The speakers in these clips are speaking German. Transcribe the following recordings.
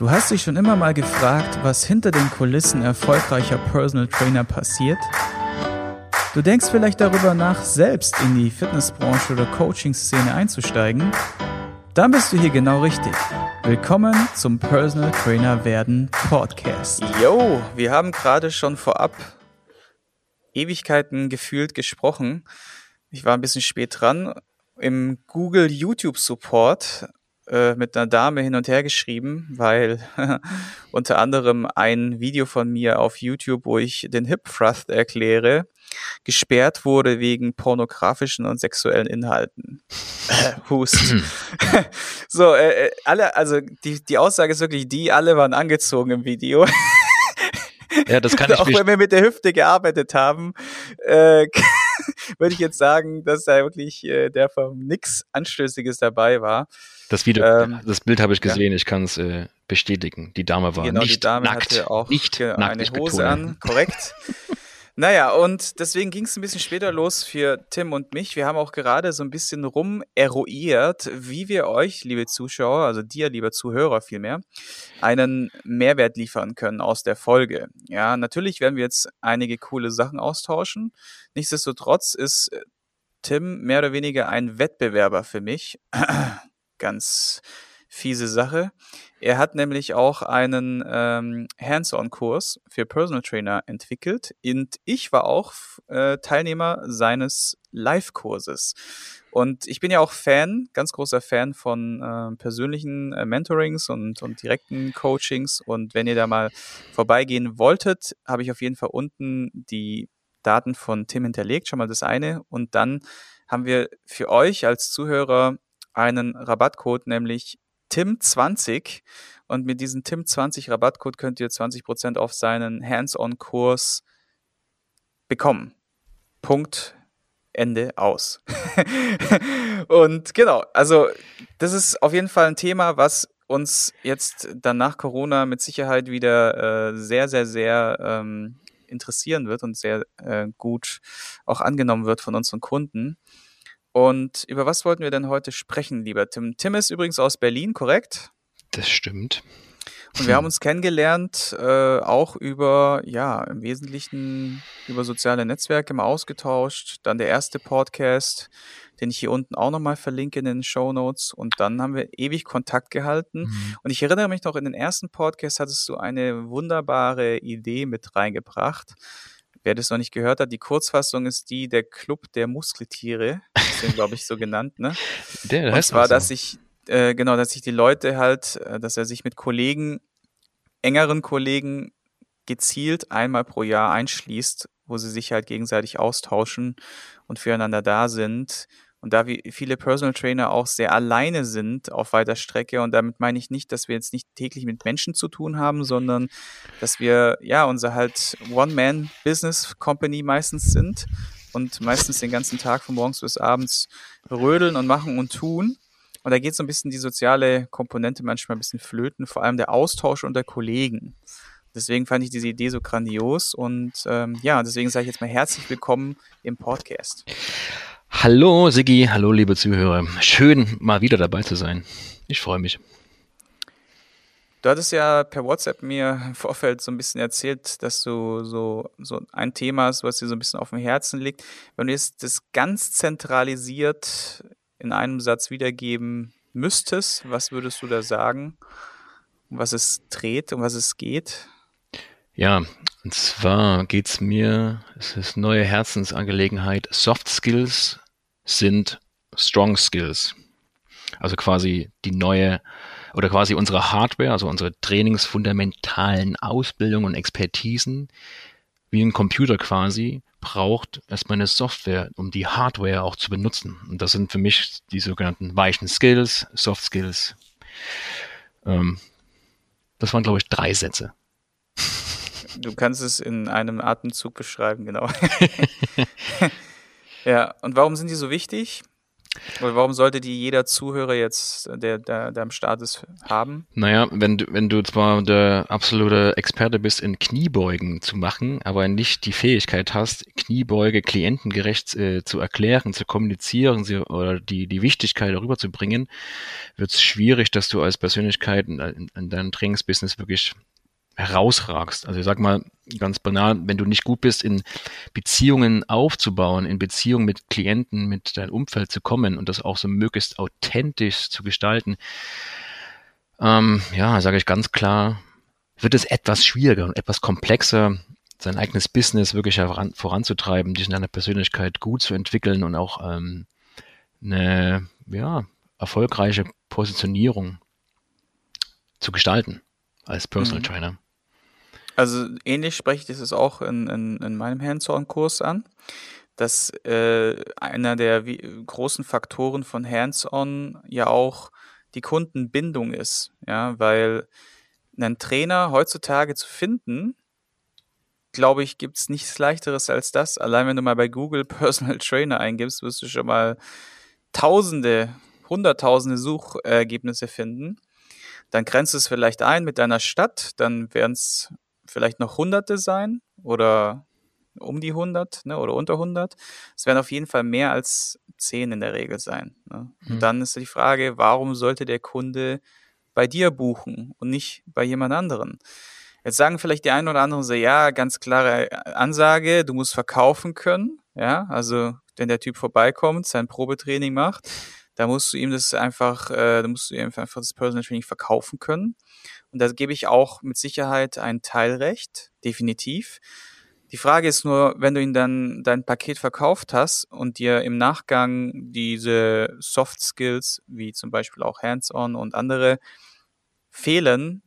Du hast dich schon immer mal gefragt, was hinter den Kulissen erfolgreicher Personal Trainer passiert? Du denkst vielleicht darüber nach, selbst in die Fitnessbranche oder Coaching-Szene einzusteigen? Dann bist du hier genau richtig. Willkommen zum Personal Trainer werden Podcast. Yo, wir haben gerade schon vorab Ewigkeiten gefühlt gesprochen. Ich war ein bisschen spät dran. Im Google YouTube Support äh, mit einer Dame hin und her geschrieben, weil unter anderem ein Video von mir auf YouTube, wo ich den Hip Thrust erkläre, gesperrt wurde wegen pornografischen und sexuellen Inhalten. Hust. so, äh, äh, alle, also die, die Aussage ist wirklich die, alle waren angezogen im Video. Ja, das kann ich Auch wenn wir mit der Hüfte gearbeitet haben, äh, würde ich jetzt sagen, dass da wirklich äh, der vom nix Anstößiges dabei war. Das Video, ähm, das Bild habe ich gesehen, ja. ich kann es äh, bestätigen. Die Dame war genau, nicht die Dame nackt, hatte auch nicht eine nackt, Hose an, korrekt. Naja, und deswegen ging es ein bisschen später los für Tim und mich. Wir haben auch gerade so ein bisschen rum eruiert, wie wir euch, liebe Zuschauer, also dir, lieber Zuhörer vielmehr, einen Mehrwert liefern können aus der Folge. Ja, natürlich werden wir jetzt einige coole Sachen austauschen. Nichtsdestotrotz ist Tim mehr oder weniger ein Wettbewerber für mich. Ganz fiese Sache. Er hat nämlich auch einen ähm, Hands-on-Kurs für Personal Trainer entwickelt und ich war auch äh, Teilnehmer seines Live-Kurses. Und ich bin ja auch Fan, ganz großer Fan von äh, persönlichen äh, Mentorings und, und direkten Coachings. Und wenn ihr da mal vorbeigehen wolltet, habe ich auf jeden Fall unten die Daten von Tim hinterlegt, schon mal das eine. Und dann haben wir für euch als Zuhörer einen Rabattcode, nämlich Tim20 und mit diesem Tim20 Rabattcode könnt ihr 20% auf seinen Hands-on-Kurs bekommen. Punkt. Ende aus. und genau, also das ist auf jeden Fall ein Thema, was uns jetzt dann nach Corona mit Sicherheit wieder äh, sehr, sehr, sehr ähm, interessieren wird und sehr äh, gut auch angenommen wird von unseren Kunden. Und über was wollten wir denn heute sprechen, lieber Tim? Tim ist übrigens aus Berlin, korrekt? Das stimmt. Und wir haben uns kennengelernt, äh, auch über, ja, im Wesentlichen über soziale Netzwerke mal ausgetauscht. Dann der erste Podcast, den ich hier unten auch nochmal verlinke in den Show Notes. Und dann haben wir ewig Kontakt gehalten. Mhm. Und ich erinnere mich noch, in den ersten Podcast hattest du eine wunderbare Idee mit reingebracht. Wer das noch nicht gehört hat, die Kurzfassung ist die der Club der Muskeltiere, ist glaube ich so genannt, ne? Der, der Und zwar, so. dass ich äh, genau, dass sich die Leute halt, äh, dass er sich mit Kollegen, engeren Kollegen gezielt einmal pro Jahr einschließt, wo sie sich halt gegenseitig austauschen und füreinander da sind und da wie viele Personal Trainer auch sehr alleine sind auf weiter Strecke, und damit meine ich nicht, dass wir jetzt nicht täglich mit Menschen zu tun haben, sondern dass wir ja unser halt One-Man-Business-Company meistens sind und meistens den ganzen Tag von morgens bis abends rödeln und machen und tun. Und da geht so ein bisschen die soziale Komponente manchmal ein bisschen flöten, vor allem der Austausch unter Kollegen. Deswegen fand ich diese Idee so grandios und ähm, ja, deswegen sage ich jetzt mal herzlich willkommen im Podcast. Hallo Siggi, hallo liebe Zuhörer. Schön mal wieder dabei zu sein. Ich freue mich. Du hattest ja per WhatsApp mir im Vorfeld so ein bisschen erzählt, dass du so, so ein Thema hast, was dir so ein bisschen auf dem Herzen liegt. Wenn du jetzt das ganz zentralisiert in einem Satz wiedergeben müsstest, was würdest du da sagen? Um was es dreht, um was es geht? Ja, und zwar geht es mir, es ist neue Herzensangelegenheit, Soft Skills sind Strong Skills. Also quasi die neue oder quasi unsere Hardware, also unsere trainingsfundamentalen Ausbildungen und Expertisen, wie ein Computer quasi, braucht erstmal eine Software, um die Hardware auch zu benutzen. Und das sind für mich die sogenannten weichen Skills, Soft Skills. Ähm, das waren, glaube ich, drei Sätze. Du kannst es in einem Atemzug beschreiben, genau. ja, und warum sind die so wichtig? Oder warum sollte die jeder Zuhörer jetzt, der, der, der am Start ist, haben? Naja, wenn du, wenn du zwar der absolute Experte bist, in Kniebeugen zu machen, aber nicht die Fähigkeit hast, Kniebeuge klientengerecht äh, zu erklären, zu kommunizieren sie, oder die, die Wichtigkeit darüber zu bringen, wird es schwierig, dass du als Persönlichkeit in, in, in deinem Trainingsbusiness wirklich herausragst. Also ich sag mal ganz banal, wenn du nicht gut bist, in Beziehungen aufzubauen, in Beziehungen mit Klienten, mit deinem Umfeld zu kommen und das auch so möglichst authentisch zu gestalten, ähm, ja, sage ich ganz klar, wird es etwas schwieriger und etwas komplexer, sein eigenes Business wirklich voran, voranzutreiben, dich in deiner Persönlichkeit gut zu entwickeln und auch ähm, eine ja, erfolgreiche Positionierung zu gestalten als Personal mhm. Trainer. Also ähnlich spreche ich das auch in, in, in meinem Hands-on-Kurs an, dass äh, einer der großen Faktoren von Hands-on ja auch die Kundenbindung ist, ja, weil einen Trainer heutzutage zu finden, glaube ich, gibt es nichts leichteres als das. Allein wenn du mal bei Google Personal Trainer eingibst, wirst du schon mal Tausende, Hunderttausende Suchergebnisse finden. Dann grenzt es vielleicht ein mit deiner Stadt, dann werden es vielleicht noch Hunderte sein oder um die 100 ne, oder unter 100. Es werden auf jeden Fall mehr als 10 in der Regel sein. Ne? Mhm. Und dann ist die Frage, warum sollte der Kunde bei dir buchen und nicht bei jemand anderen? Jetzt sagen vielleicht die einen oder anderen so, ja, ganz klare Ansage, du musst verkaufen können. Ja, also wenn der Typ vorbeikommt, sein Probetraining macht, da musst du ihm das einfach, äh, da musst du ihm einfach das Personal Training verkaufen können. Und da gebe ich auch mit Sicherheit ein Teilrecht, definitiv. Die Frage ist nur, wenn du ihn dann dein Paket verkauft hast und dir im Nachgang diese Soft Skills, wie zum Beispiel auch Hands-on und andere, fehlen,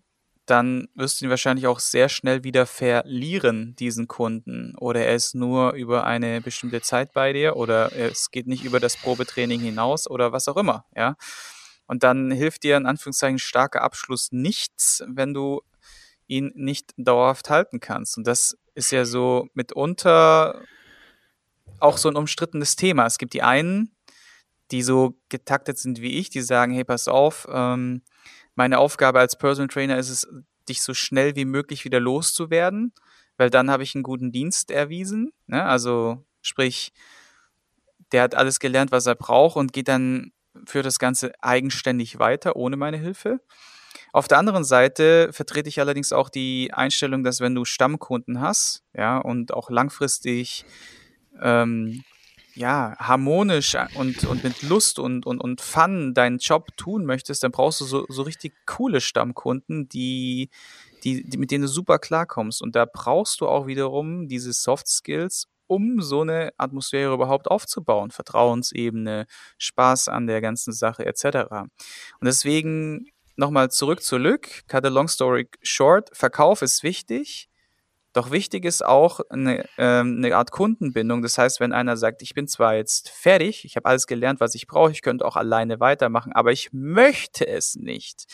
dann wirst du ihn wahrscheinlich auch sehr schnell wieder verlieren, diesen Kunden. Oder er ist nur über eine bestimmte Zeit bei dir oder es geht nicht über das Probetraining hinaus oder was auch immer, ja. Und dann hilft dir in Anführungszeichen starker Abschluss nichts, wenn du ihn nicht dauerhaft halten kannst. Und das ist ja so mitunter auch so ein umstrittenes Thema. Es gibt die einen, die so getaktet sind wie ich, die sagen, hey, pass auf, ähm, meine Aufgabe als Personal Trainer ist es, dich so schnell wie möglich wieder loszuwerden, weil dann habe ich einen guten Dienst erwiesen. Ne? Also sprich, der hat alles gelernt, was er braucht und geht dann für das Ganze eigenständig weiter, ohne meine Hilfe. Auf der anderen Seite vertrete ich allerdings auch die Einstellung, dass wenn du Stammkunden hast, ja, und auch langfristig ähm, ja, harmonisch und, und mit Lust und, und, und Fun deinen Job tun möchtest, dann brauchst du so, so richtig coole Stammkunden, die, die, die, mit denen du super klarkommst. Und da brauchst du auch wiederum diese Soft Skills, um so eine Atmosphäre überhaupt aufzubauen. Vertrauensebene, Spaß an der ganzen Sache etc. Und deswegen nochmal zurück zu Lück. Cut a long story short. Verkauf ist wichtig. Doch wichtig ist auch eine, ähm, eine Art Kundenbindung. Das heißt, wenn einer sagt, ich bin zwar jetzt fertig, ich habe alles gelernt, was ich brauche, ich könnte auch alleine weitermachen, aber ich möchte es nicht.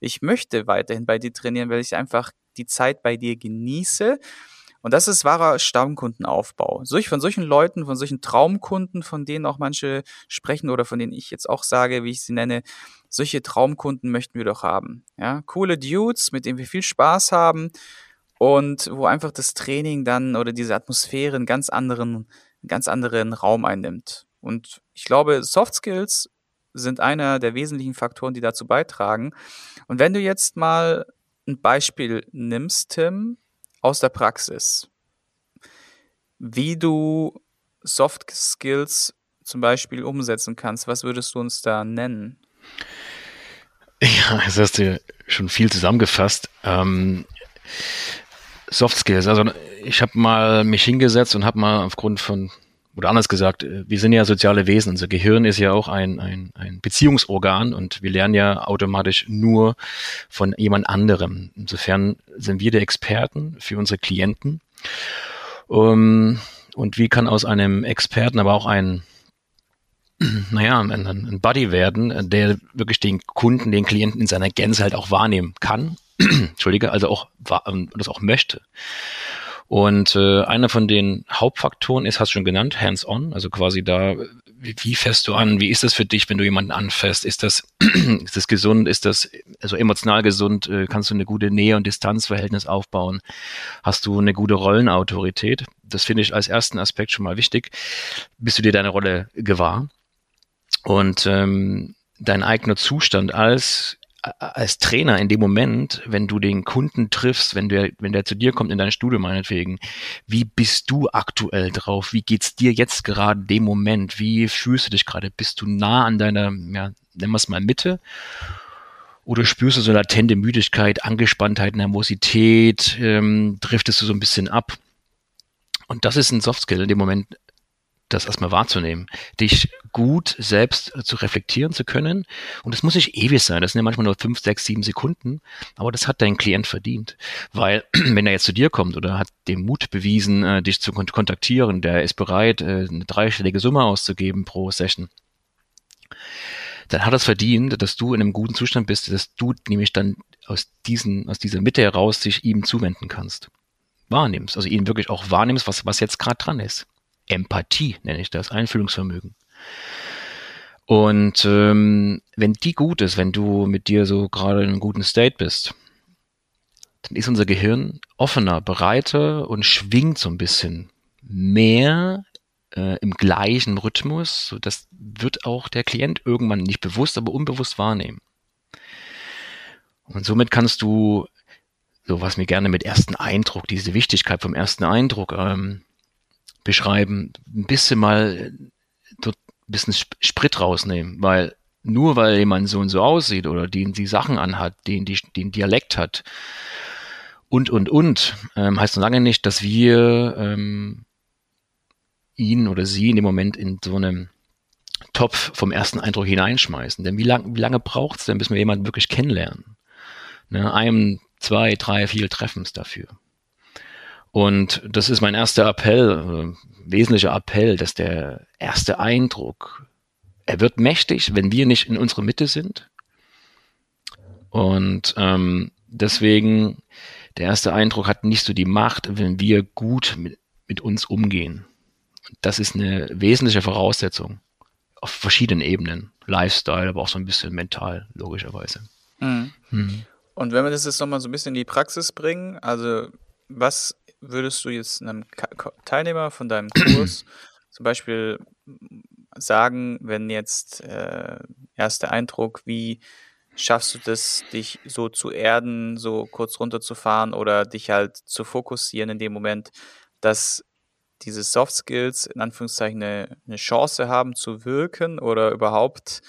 Ich möchte weiterhin bei dir trainieren, weil ich einfach die Zeit bei dir genieße. Und das ist wahrer Stammkundenaufbau. Von solchen Leuten, von solchen Traumkunden, von denen auch manche sprechen oder von denen ich jetzt auch sage, wie ich sie nenne, solche Traumkunden möchten wir doch haben. Ja, coole Dudes, mit denen wir viel Spaß haben und wo einfach das Training dann oder diese Atmosphäre einen ganz anderen, ganz anderen Raum einnimmt. Und ich glaube, Soft Skills sind einer der wesentlichen Faktoren, die dazu beitragen. Und wenn du jetzt mal ein Beispiel nimmst, Tim, aus der Praxis, wie du Soft Skills zum Beispiel umsetzen kannst, was würdest du uns da nennen? Ja, das hast du schon viel zusammengefasst. Ähm, Soft Skills. Also ich habe mal mich hingesetzt und habe mal aufgrund von, oder anders gesagt, äh, wir sind ja soziale Wesen. Unser Gehirn ist ja auch ein, ein, ein Beziehungsorgan und wir lernen ja automatisch nur von jemand anderem. Insofern sind wir die Experten für unsere Klienten. Um, ähm, und wie kann aus einem Experten aber auch ein naja, ein, ein Buddy werden, der wirklich den Kunden, den Klienten in seiner Gänze halt auch wahrnehmen kann Entschuldige, also auch das auch möchte. Und äh, einer von den Hauptfaktoren ist, hast du schon genannt, hands-on, also quasi da, wie, wie fährst du an, wie ist das für dich, wenn du jemanden anfährst? Ist das, ist das gesund, ist das also emotional gesund, äh, kannst du eine gute Nähe- und Distanzverhältnis aufbauen? Hast du eine gute Rollenautorität? Das finde ich als ersten Aspekt schon mal wichtig. Bist du dir deine Rolle gewahr? Und ähm, dein eigener Zustand als als Trainer in dem Moment, wenn du den Kunden triffst, wenn der, wenn der zu dir kommt in dein Studio meinetwegen, wie bist du aktuell drauf? Wie geht's dir jetzt gerade in dem Moment? Wie fühlst du dich gerade? Bist du nah an deiner, ja, nennen wir es mal Mitte? Oder spürst du so latente Müdigkeit, Angespanntheit, Nervosität? Ähm, driftest du so ein bisschen ab? Und das ist ein Softskill in dem Moment, das erstmal wahrzunehmen, dich gut selbst zu reflektieren zu können. Und das muss nicht ewig sein, das sind ja manchmal nur fünf, sechs, sieben Sekunden, aber das hat dein Klient verdient. Weil, wenn er jetzt zu dir kommt oder hat den Mut bewiesen, äh, dich zu kontaktieren, der ist bereit, äh, eine dreistellige Summe auszugeben pro Session, dann hat er es verdient, dass du in einem guten Zustand bist, dass du nämlich dann aus diesen, aus dieser Mitte heraus sich ihm zuwenden kannst. Wahrnimmst, also ihn wirklich auch wahrnimmst, was, was jetzt gerade dran ist. Empathie nenne ich das, Einfühlungsvermögen. Und ähm, wenn die gut ist, wenn du mit dir so gerade in einem guten State bist, dann ist unser Gehirn offener, breiter und schwingt so ein bisschen mehr äh, im gleichen Rhythmus. Das wird auch der Klient irgendwann nicht bewusst, aber unbewusst wahrnehmen. Und somit kannst du, so was mir gerne mit ersten Eindruck, diese Wichtigkeit vom ersten Eindruck ähm, beschreiben, ein bisschen mal dort ein bisschen Sprit rausnehmen, weil nur weil jemand so und so aussieht oder den die Sachen anhat, den die den Dialekt hat und und und, ähm, heißt noch lange nicht, dass wir ähm, ihn oder sie in dem Moment in so einem Topf vom ersten Eindruck hineinschmeißen. Denn wie, lang, wie lange braucht es denn, bis wir jemanden wirklich kennenlernen? Ne, einem, zwei, drei, vier Treffens dafür. Und das ist mein erster Appell, äh, wesentlicher Appell, dass der erste Eindruck, er wird mächtig, wenn wir nicht in unserer Mitte sind. Und ähm, deswegen, der erste Eindruck hat nicht so die Macht, wenn wir gut mit, mit uns umgehen. Das ist eine wesentliche Voraussetzung auf verschiedenen Ebenen. Lifestyle, aber auch so ein bisschen mental, logischerweise. Mhm. Mhm. Und wenn wir das jetzt nochmal so ein bisschen in die Praxis bringen, also was würdest du jetzt einem Teilnehmer von deinem Kurs zum Beispiel sagen, wenn jetzt äh, erster Eindruck, wie schaffst du das, dich so zu erden, so kurz runterzufahren oder dich halt zu fokussieren in dem Moment, dass diese Soft Skills in Anführungszeichen eine, eine Chance haben zu wirken oder überhaupt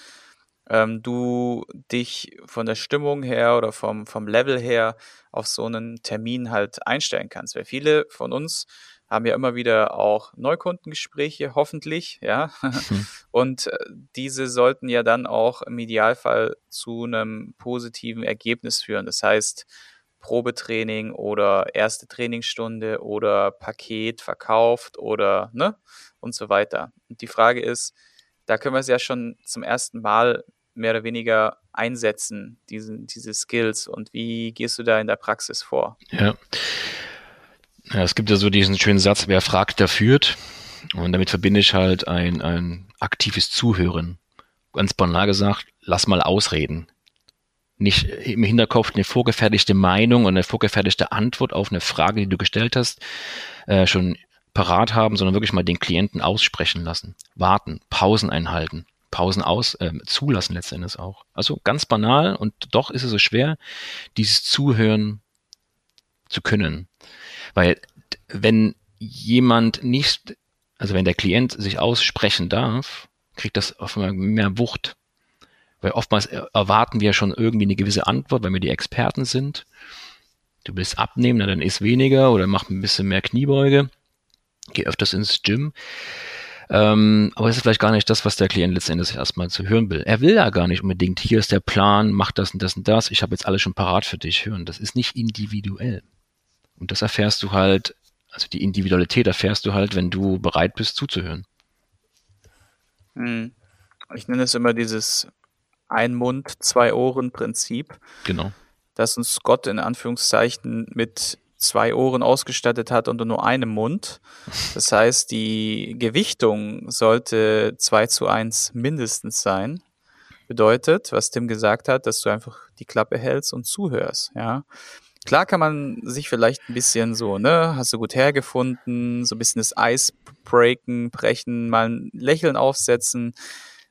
ähm, du dich von der Stimmung her oder vom, vom Level her auf so einen Termin halt einstellen kannst. Weil viele von uns haben ja immer wieder auch Neukundengespräche, hoffentlich, ja. Mhm. Und äh, diese sollten ja dann auch im Idealfall zu einem positiven Ergebnis führen. Das heißt, Probetraining oder erste Trainingsstunde oder Paket verkauft oder ne und so weiter. Und die Frage ist, da können wir es ja schon zum ersten Mal mehr oder weniger einsetzen, diese, diese Skills und wie gehst du da in der Praxis vor? Ja. ja, es gibt ja so diesen schönen Satz, wer fragt, der führt. Und damit verbinde ich halt ein, ein aktives Zuhören. Ganz banal gesagt, lass mal ausreden. Nicht im Hinterkopf eine vorgefertigte Meinung und eine vorgefertigte Antwort auf eine Frage, die du gestellt hast, äh, schon parat haben, sondern wirklich mal den Klienten aussprechen lassen. Warten, Pausen einhalten. Pausen aus, äh, zulassen letztendlich auch. Also ganz banal und doch ist es so schwer, dieses Zuhören zu können. Weil wenn jemand nicht, also wenn der Klient sich aussprechen darf, kriegt das auf einmal mehr Wucht. Weil oftmals erwarten wir schon irgendwie eine gewisse Antwort, weil wir die Experten sind. Du willst abnehmen, na, dann isst weniger oder mach ein bisschen mehr Kniebeuge. Geh öfters ins Gym. Ähm, aber es ist vielleicht gar nicht das, was der Klient letztendlich erstmal zu hören will. Er will ja gar nicht unbedingt, hier ist der Plan, mach das und das und das, ich habe jetzt alles schon parat für dich hören. Das ist nicht individuell. Und das erfährst du halt, also die Individualität erfährst du halt, wenn du bereit bist zuzuhören. Hm. Ich nenne es immer dieses Ein Mund, zwei Ohren Prinzip. Genau. Das uns Gott in Anführungszeichen mit zwei Ohren ausgestattet hat und nur einen Mund. Das heißt, die Gewichtung sollte zwei zu eins mindestens sein. Bedeutet, was Tim gesagt hat, dass du einfach die Klappe hältst und zuhörst, ja. Klar kann man sich vielleicht ein bisschen so, ne, hast du gut hergefunden, so ein bisschen das Eis breaken, brechen, mal ein Lächeln aufsetzen,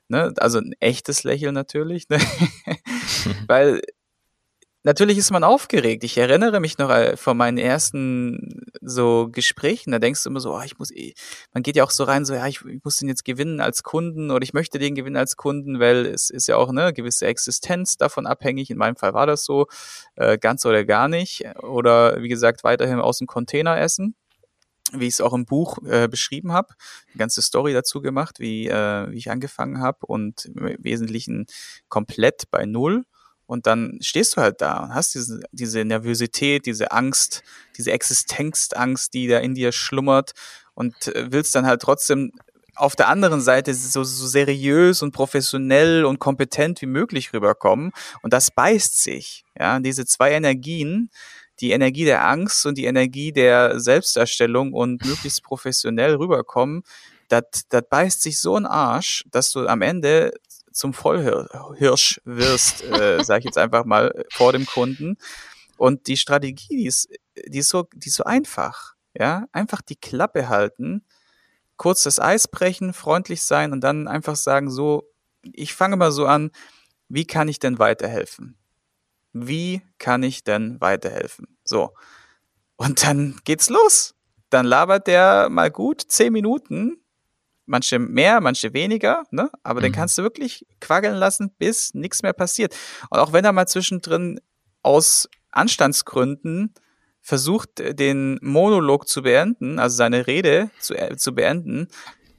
ne, also ein echtes Lächeln natürlich, ne? weil natürlich ist man aufgeregt. Ich erinnere mich noch äh, von meinen ersten so Gesprächen, da denkst du immer so, oh, ich muss, eh, man geht ja auch so rein, so, ja, ich, ich, muss den jetzt gewinnen als Kunden oder ich möchte den gewinnen als Kunden, weil es ist ja auch eine gewisse Existenz davon abhängig. In meinem Fall war das so, äh, ganz oder gar nicht. Oder wie gesagt, weiterhin aus dem Container essen wie ich es auch im Buch äh, beschrieben habe, eine ganze Story dazu gemacht, wie, äh, wie ich angefangen habe und im Wesentlichen komplett bei Null und dann stehst du halt da und hast diese, diese Nervosität, diese Angst, diese Existenzangst, die da in dir schlummert und äh, willst dann halt trotzdem auf der anderen Seite so, so seriös und professionell und kompetent wie möglich rüberkommen. Und das beißt sich. Ja, diese zwei Energien, die Energie der Angst und die Energie der Selbstdarstellung und möglichst professionell rüberkommen, das beißt sich so ein Arsch, dass du am Ende zum Vollhirsch wirst, äh, sage ich jetzt einfach mal, vor dem Kunden. Und die Strategie, die ist, die ist, so, die ist so einfach. Ja, einfach die Klappe halten, kurz das Eis brechen, freundlich sein und dann einfach sagen, so, ich fange mal so an, wie kann ich denn weiterhelfen? Wie kann ich denn weiterhelfen? So. Und dann geht's los. Dann labert der mal gut zehn Minuten manche mehr, manche weniger, ne? Aber mhm. den kannst du wirklich quaggeln lassen, bis nichts mehr passiert. Und auch wenn er mal zwischendrin aus Anstandsgründen versucht, den Monolog zu beenden, also seine Rede zu, äh, zu beenden,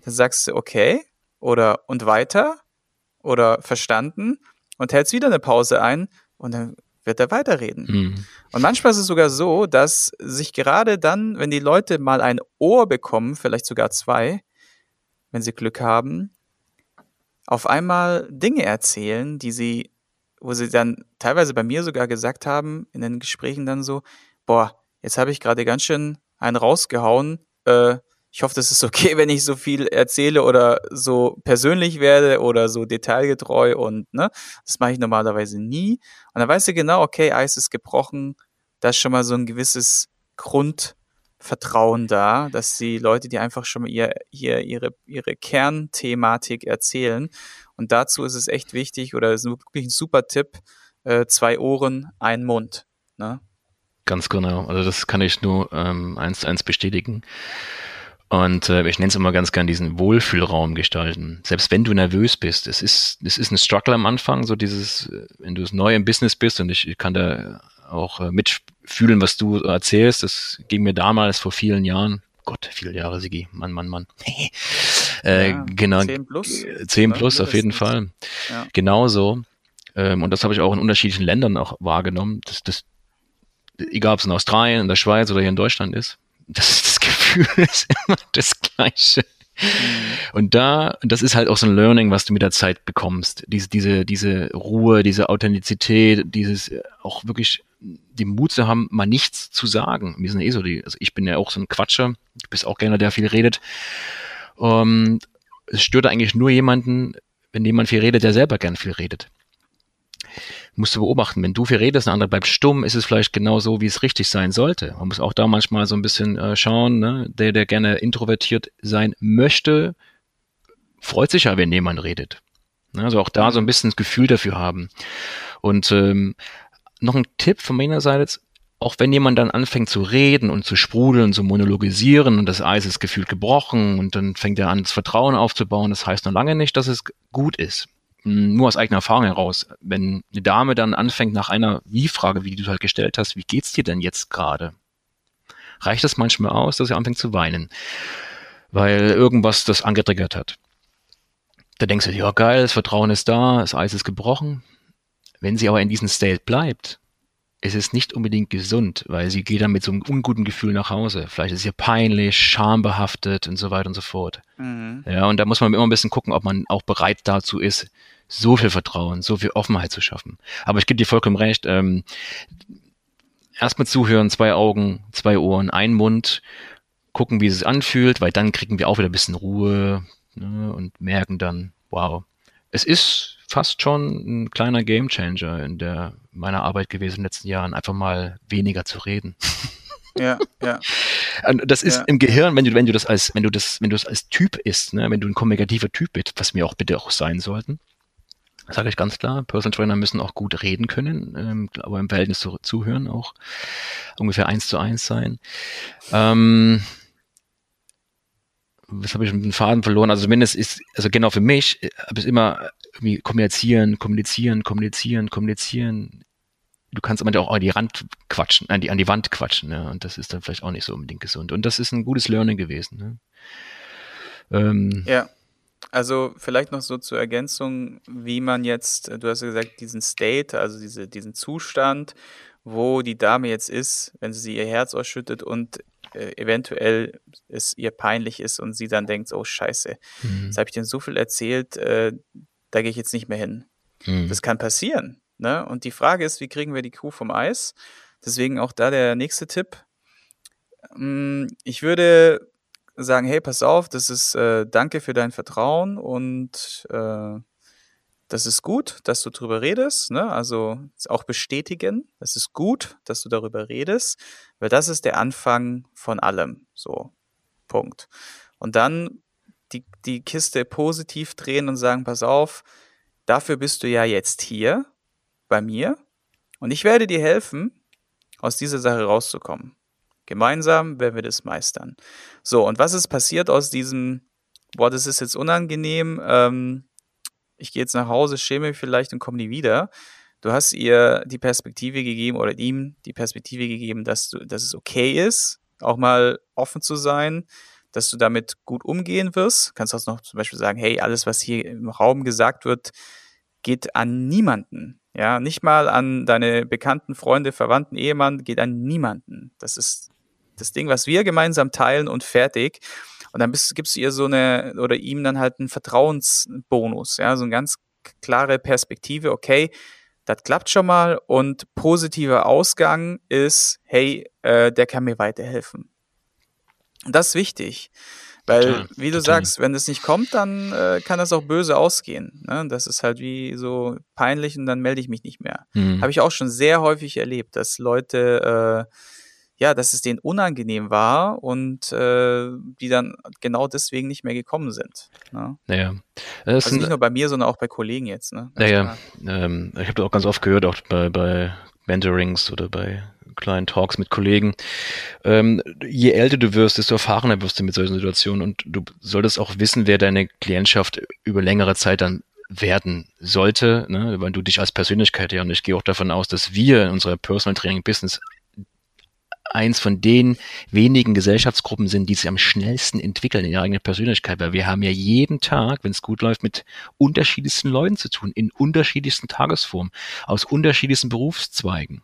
dann sagst du okay oder und weiter oder verstanden und hältst wieder eine Pause ein und dann wird er weiterreden. Mhm. Und manchmal ist es sogar so, dass sich gerade dann, wenn die Leute mal ein Ohr bekommen, vielleicht sogar zwei, wenn sie Glück haben, auf einmal Dinge erzählen, die sie, wo sie dann teilweise bei mir sogar gesagt haben, in den Gesprächen dann so, boah, jetzt habe ich gerade ganz schön einen rausgehauen. Äh, ich hoffe, das ist okay, wenn ich so viel erzähle oder so persönlich werde oder so detailgetreu und ne, das mache ich normalerweise nie. Und dann weißt du genau, okay, Eis ist gebrochen, da ist schon mal so ein gewisses Grund, Vertrauen da, dass die Leute, die einfach schon mal ihr, ihr, ihre, ihre Kernthematik erzählen. Und dazu ist es echt wichtig oder ist wirklich ein super Tipp, äh, zwei Ohren, ein Mund. Ne? Ganz genau. Also das kann ich nur ähm, eins zu eins bestätigen. Und äh, ich nenne es immer ganz gern diesen Wohlfühlraum gestalten. Selbst wenn du nervös bist, es ist, es ist ein Struggle am Anfang, so dieses, äh, wenn du neu im Business bist und ich, ich kann da auch äh, mitfühlen, was du erzählst. Das ging mir damals vor vielen Jahren. Gott, viele Jahre, Sigi. Mann, Mann, Mann. äh, ja, genau. 10 plus. 10 plus, auf jeden Fall. Ja. Genauso. Ähm, und das habe ich auch in unterschiedlichen Ländern auch wahrgenommen. Das, das, egal ob es in Australien, in der Schweiz oder hier in Deutschland ist, das, das Gefühl ist immer das Gleiche. Mhm. Und da, das ist halt auch so ein Learning, was du mit der Zeit bekommst. Diese, diese, diese Ruhe, diese Authentizität, dieses auch wirklich den Mut zu haben, mal nichts zu sagen. Wir sind eh so die, also ich bin ja auch so ein Quatscher, du bist auch gerne, der viel redet. Und es stört eigentlich nur jemanden, wenn jemand viel redet, der selber gern viel redet. Musst du beobachten, wenn du viel redest, ein anderer bleibt stumm, ist es vielleicht genau so, wie es richtig sein sollte. Man muss auch da manchmal so ein bisschen äh, schauen, ne? der, der gerne introvertiert sein möchte, freut sich ja, wenn jemand redet. Also auch da so ein bisschen das Gefühl dafür haben. Und ähm, noch ein Tipp von meiner Seite, auch wenn jemand dann anfängt zu reden und zu sprudeln, zu monologisieren und das Eis ist gefühlt gebrochen und dann fängt er an, das Vertrauen aufzubauen, das heißt noch lange nicht, dass es gut ist. Hm, nur aus eigener Erfahrung heraus. Wenn eine Dame dann anfängt nach einer Wie-Frage, wie du halt gestellt hast, wie geht's dir denn jetzt gerade? Reicht das manchmal aus, dass sie anfängt zu weinen, weil irgendwas das angetriggert hat. Da denkst du, ja geil, das Vertrauen ist da, das Eis ist gebrochen. Wenn sie aber in diesem State bleibt, ist es nicht unbedingt gesund, weil sie geht dann mit so einem unguten Gefühl nach Hause. Vielleicht ist ihr peinlich, schambehaftet und so weiter und so fort. Mhm. Ja, und da muss man immer ein bisschen gucken, ob man auch bereit dazu ist, so viel Vertrauen, so viel Offenheit zu schaffen. Aber ich gebe dir vollkommen recht, ähm, erstmal zuhören, zwei Augen, zwei Ohren, ein Mund, gucken, wie es sich anfühlt, weil dann kriegen wir auch wieder ein bisschen Ruhe ne, und merken dann, wow, es ist fast schon ein kleiner Gamechanger in der meiner Arbeit gewesen in den letzten Jahren, einfach mal weniger zu reden. Ja, ja. Das ist ja. im Gehirn, wenn du, wenn du das als, wenn du das, wenn du das als Typ ist, ne, wenn du ein kommunikativer Typ bist, was wir auch bitte auch sein sollten, sage ich ganz klar, Personal Trainer müssen auch gut reden können, ähm, aber im Verhältnis zu zuhören auch ungefähr eins zu eins sein. Ähm, was habe ich mit dem Faden verloren? Also zumindest ist, also genau für mich, äh, habe ich immer irgendwie kommunizieren, kommunizieren, kommunizieren, kommunizieren. Du kannst aber auch an die Rand quatschen, an die, an die Wand quatschen, ne? Und das ist dann vielleicht auch nicht so unbedingt gesund. Und das ist ein gutes Learning gewesen. Ne? Ähm, ja. Also vielleicht noch so zur Ergänzung, wie man jetzt, du hast ja gesagt, diesen State, also diese, diesen Zustand, wo die Dame jetzt ist, wenn sie ihr Herz ausschüttet und äh, eventuell es ihr peinlich ist und sie dann denkt, oh scheiße, mhm. jetzt habe ich dir so viel erzählt, äh, da gehe ich jetzt nicht mehr hin. Mhm. Das kann passieren. Ne? Und die Frage ist, wie kriegen wir die Kuh vom Eis? Deswegen auch da der nächste Tipp. Mm, ich würde sagen, hey, pass auf, das ist äh, danke für dein Vertrauen und äh, das ist gut, dass du darüber redest, ne? Also auch bestätigen, das ist gut, dass du darüber redest, weil das ist der Anfang von allem. So, Punkt. Und dann die Kiste positiv drehen und sagen, pass auf, dafür bist du ja jetzt hier bei mir und ich werde dir helfen, aus dieser Sache rauszukommen. Gemeinsam werden wir das meistern. So, und was ist passiert aus diesem, boah, das ist jetzt unangenehm, ähm, ich gehe jetzt nach Hause, schäme mich vielleicht und komme nie wieder. Du hast ihr die Perspektive gegeben oder ihm die Perspektive gegeben, dass, du, dass es okay ist, auch mal offen zu sein, dass du damit gut umgehen wirst. Kannst auch noch zum Beispiel sagen, hey, alles, was hier im Raum gesagt wird, geht an niemanden. Ja, nicht mal an deine bekannten Freunde, Verwandten, Ehemann, geht an niemanden. Das ist das Ding, was wir gemeinsam teilen und fertig. Und dann bist, gibst du ihr so eine oder ihm dann halt einen Vertrauensbonus, ja, so eine ganz klare Perspektive, okay, das klappt schon mal und positiver Ausgang ist, hey, äh, der kann mir weiterhelfen. Das ist wichtig. Weil, total, wie du total. sagst, wenn das nicht kommt, dann äh, kann das auch böse ausgehen. Ne? Das ist halt wie so peinlich und dann melde ich mich nicht mehr. Mhm. Habe ich auch schon sehr häufig erlebt, dass Leute äh, ja, dass es denen unangenehm war und äh, die dann genau deswegen nicht mehr gekommen sind. Ne? Naja. Das also nicht nur bei mir, sondern auch bei Kollegen jetzt. Ne? naja, ähm, ich habe das auch ganz oft gehört, auch bei, bei Mentorings oder bei kleinen Talks mit Kollegen. Ähm, je älter du wirst, desto erfahrener wirst du mit solchen Situationen und du solltest auch wissen, wer deine Klientschaft über längere Zeit dann werden sollte, ne? weil du dich als Persönlichkeit ja und ich gehe auch davon aus, dass wir in unserer Personal Training Business eins von den wenigen Gesellschaftsgruppen sind, die sich am schnellsten entwickeln in ihrer eigenen Persönlichkeit, weil wir haben ja jeden Tag, wenn es gut läuft, mit unterschiedlichsten Leuten zu tun, in unterschiedlichsten Tagesformen, aus unterschiedlichsten Berufszweigen.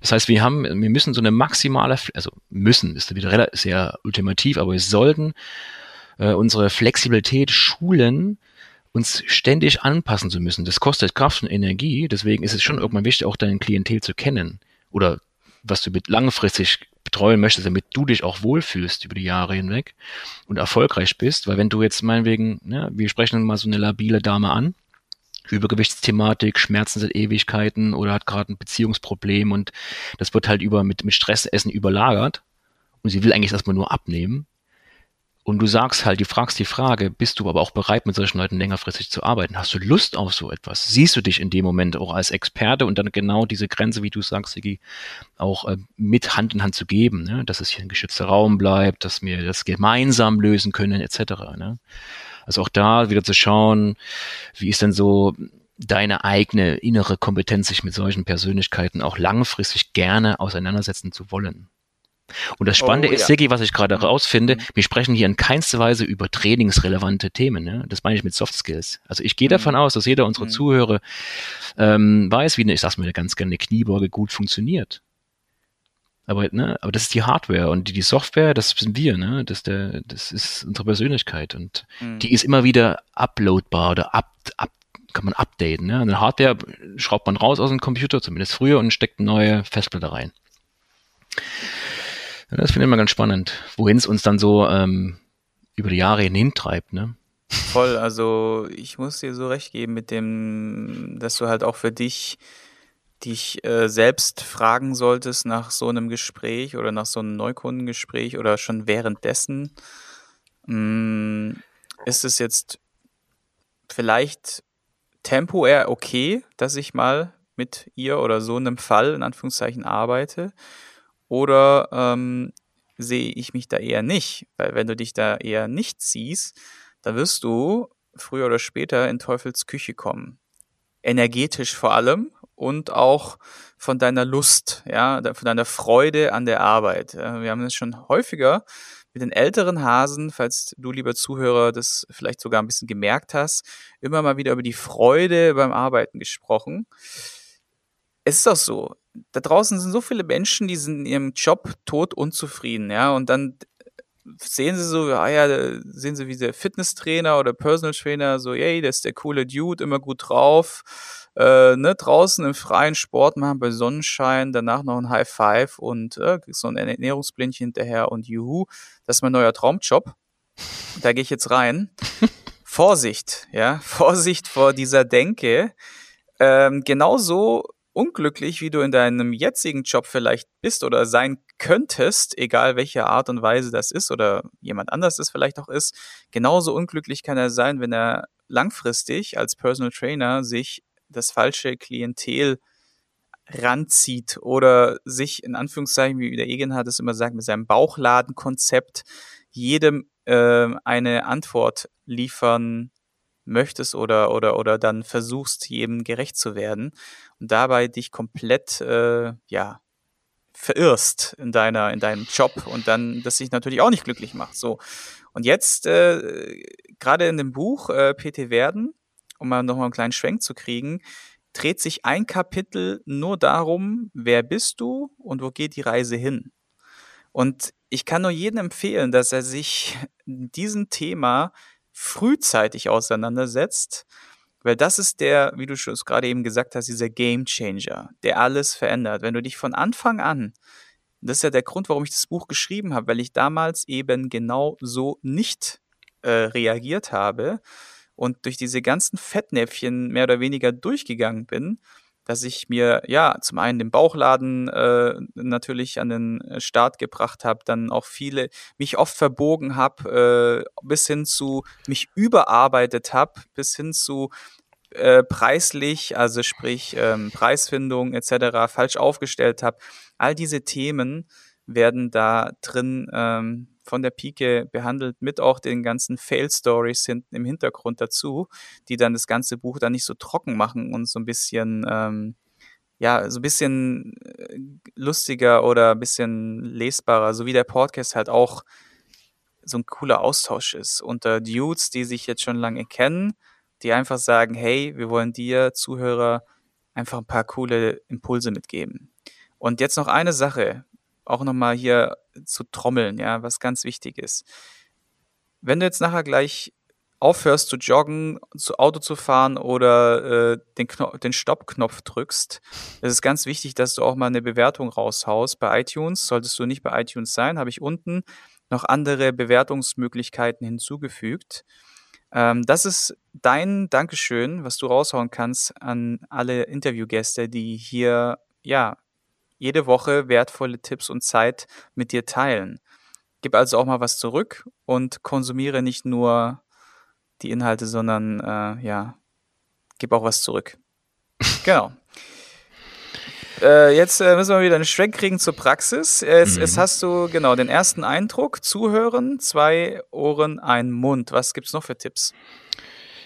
Das heißt, wir haben, wir müssen so eine maximale, also müssen, ist wieder sehr ultimativ, aber wir sollten äh, unsere Flexibilität schulen, uns ständig anpassen zu müssen. Das kostet Kraft und Energie, deswegen ist es schon irgendwann wichtig, auch dein Klientel zu kennen oder was du mit langfristig betreuen möchtest, damit du dich auch wohlfühlst über die Jahre hinweg und erfolgreich bist. Weil wenn du jetzt meinetwegen, ja, wir sprechen mal so eine labile Dame an, Übergewichtsthematik, Schmerzen seit Ewigkeiten oder hat gerade ein Beziehungsproblem und das wird halt über mit, mit Stressessen überlagert und sie will eigentlich erstmal nur abnehmen, und du sagst halt, du fragst die Frage, bist du aber auch bereit, mit solchen Leuten längerfristig zu arbeiten? Hast du Lust auf so etwas? Siehst du dich in dem Moment auch als Experte und dann genau diese Grenze, wie du sagst, Sigi, auch äh, mit Hand in Hand zu geben, ne? dass es hier ein geschützter Raum bleibt, dass wir das gemeinsam lösen können, etc. Ne? Also auch da wieder zu schauen, wie ist denn so deine eigene innere Kompetenz, sich mit solchen Persönlichkeiten auch langfristig gerne auseinandersetzen zu wollen. Und das Spannende oh, ist, ja. Sigi, was ich gerade mhm. rausfinde, mhm. wir sprechen hier in keinster Weise über trainingsrelevante Themen. Ne? Das meine ich mit Soft Skills. Also ich gehe mhm. davon aus, dass jeder unserer mhm. Zuhörer ähm, weiß, wie eine, ich sag's mal ganz gerne, eine Kniebeuge gut funktioniert. Aber, ne, aber das ist die Hardware und die, die Software, das sind wir, ne? Das, der, das ist unsere Persönlichkeit und mhm. die ist immer wieder uploadbar oder up, up, kann man updaten. Ne? Eine Hardware schraubt man raus aus dem Computer, zumindest früher, und steckt eine neue Festplatte rein. Das finde ich immer ganz spannend, wohin es uns dann so ähm, über die Jahre hintreibt, ne? Voll, also ich muss dir so recht geben mit dem, dass du halt auch für dich dich äh, selbst fragen solltest nach so einem Gespräch oder nach so einem Neukundengespräch oder schon währenddessen. Mh, mm, ist es jetzt vielleicht temporär okay, dass ich mal mit ihr oder so einem Fall in Anführungszeichen arbeite? Oder ähm, sehe ich mich da eher nicht? Weil wenn du dich da eher nicht siehst, dann wirst du früher oder später in Teufels Küche kommen. Energetisch vor allem und auch von deiner Lust, ja, von deiner Freude an der Arbeit. Wir haben es schon häufiger mit den älteren Hasen, falls du, lieber Zuhörer, das vielleicht sogar ein bisschen gemerkt hast, immer mal wieder über die Freude beim Arbeiten gesprochen. Es ist auch so, da draußen sind so viele Menschen, die sind in ihrem Job tot unzufrieden, ja, und dann sehen sie so, ah ja, sehen sie wie der Fitnesstrainer oder Personal Trainer, so, yay, der ist der coole Dude, immer gut drauf, äh, ne, draußen im freien Sport machen bei Sonnenschein, danach noch ein High Five und äh, so ein Ernährungsblindchen hinterher und juhu, das ist mein neuer Traumjob. Da gehe ich jetzt rein. Vorsicht, ja, Vorsicht vor dieser Denke. Ähm, genauso unglücklich, wie du in deinem jetzigen Job vielleicht bist oder sein könntest, egal welche Art und Weise das ist oder jemand anders es vielleicht auch ist, genauso unglücklich kann er sein, wenn er langfristig als Personal Trainer sich das falsche Klientel ranzieht oder sich in Anführungszeichen, wie der Egenhard es immer sagt, mit seinem Bauchladenkonzept jedem äh, eine Antwort liefern möchtest oder oder oder dann versuchst jedem gerecht zu werden und dabei dich komplett äh, ja verirrst in deiner in deinem Job und dann das sich natürlich auch nicht glücklich macht. So. Und jetzt äh, gerade in dem Buch äh, PT werden um mal noch mal einen kleinen Schwenk zu kriegen dreht sich ein Kapitel nur darum wer bist du und wo geht die Reise hin und ich kann nur jedem empfehlen dass er sich diesem Thema frühzeitig auseinandersetzt, weil das ist der, wie du schon gerade eben gesagt hast, dieser Game Changer, der alles verändert. Wenn du dich von Anfang an, das ist ja der Grund, warum ich das Buch geschrieben habe, weil ich damals eben genau so nicht äh, reagiert habe und durch diese ganzen Fettnäpfchen mehr oder weniger durchgegangen bin, dass ich mir ja zum einen den Bauchladen äh, natürlich an den Start gebracht habe, dann auch viele mich oft verbogen habe, äh, bis hin zu mich überarbeitet habe, bis hin zu äh, preislich, also sprich ähm, Preisfindung etc. falsch aufgestellt habe. All diese Themen werden da drin ähm, von der Pike behandelt, mit auch den ganzen Fail-Stories hinten im Hintergrund dazu, die dann das ganze Buch dann nicht so trocken machen und so ein bisschen, ähm, ja, so ein bisschen äh, lustiger oder ein bisschen lesbarer, so wie der Podcast halt auch so ein cooler Austausch ist unter Dudes, die sich jetzt schon lange kennen, die einfach sagen, hey, wir wollen dir, Zuhörer, einfach ein paar coole Impulse mitgeben. Und jetzt noch eine Sache, auch nochmal hier zu trommeln, ja, was ganz wichtig ist. Wenn du jetzt nachher gleich aufhörst zu joggen, zu Auto zu fahren oder äh, den, den Stoppknopf drückst, es ganz wichtig, dass du auch mal eine Bewertung raushaust. Bei iTunes solltest du nicht bei iTunes sein, habe ich unten noch andere Bewertungsmöglichkeiten hinzugefügt. Ähm, das ist dein Dankeschön, was du raushauen kannst an alle Interviewgäste, die hier ja jede Woche wertvolle Tipps und Zeit mit dir teilen. Gib also auch mal was zurück und konsumiere nicht nur die Inhalte, sondern äh, ja, gib auch was zurück. genau. Äh, jetzt äh, müssen wir wieder einen Schwenk kriegen zur Praxis. Jetzt, mhm. jetzt, hast du genau den ersten Eindruck, zuhören, zwei Ohren, ein Mund. Was gibt es noch für Tipps?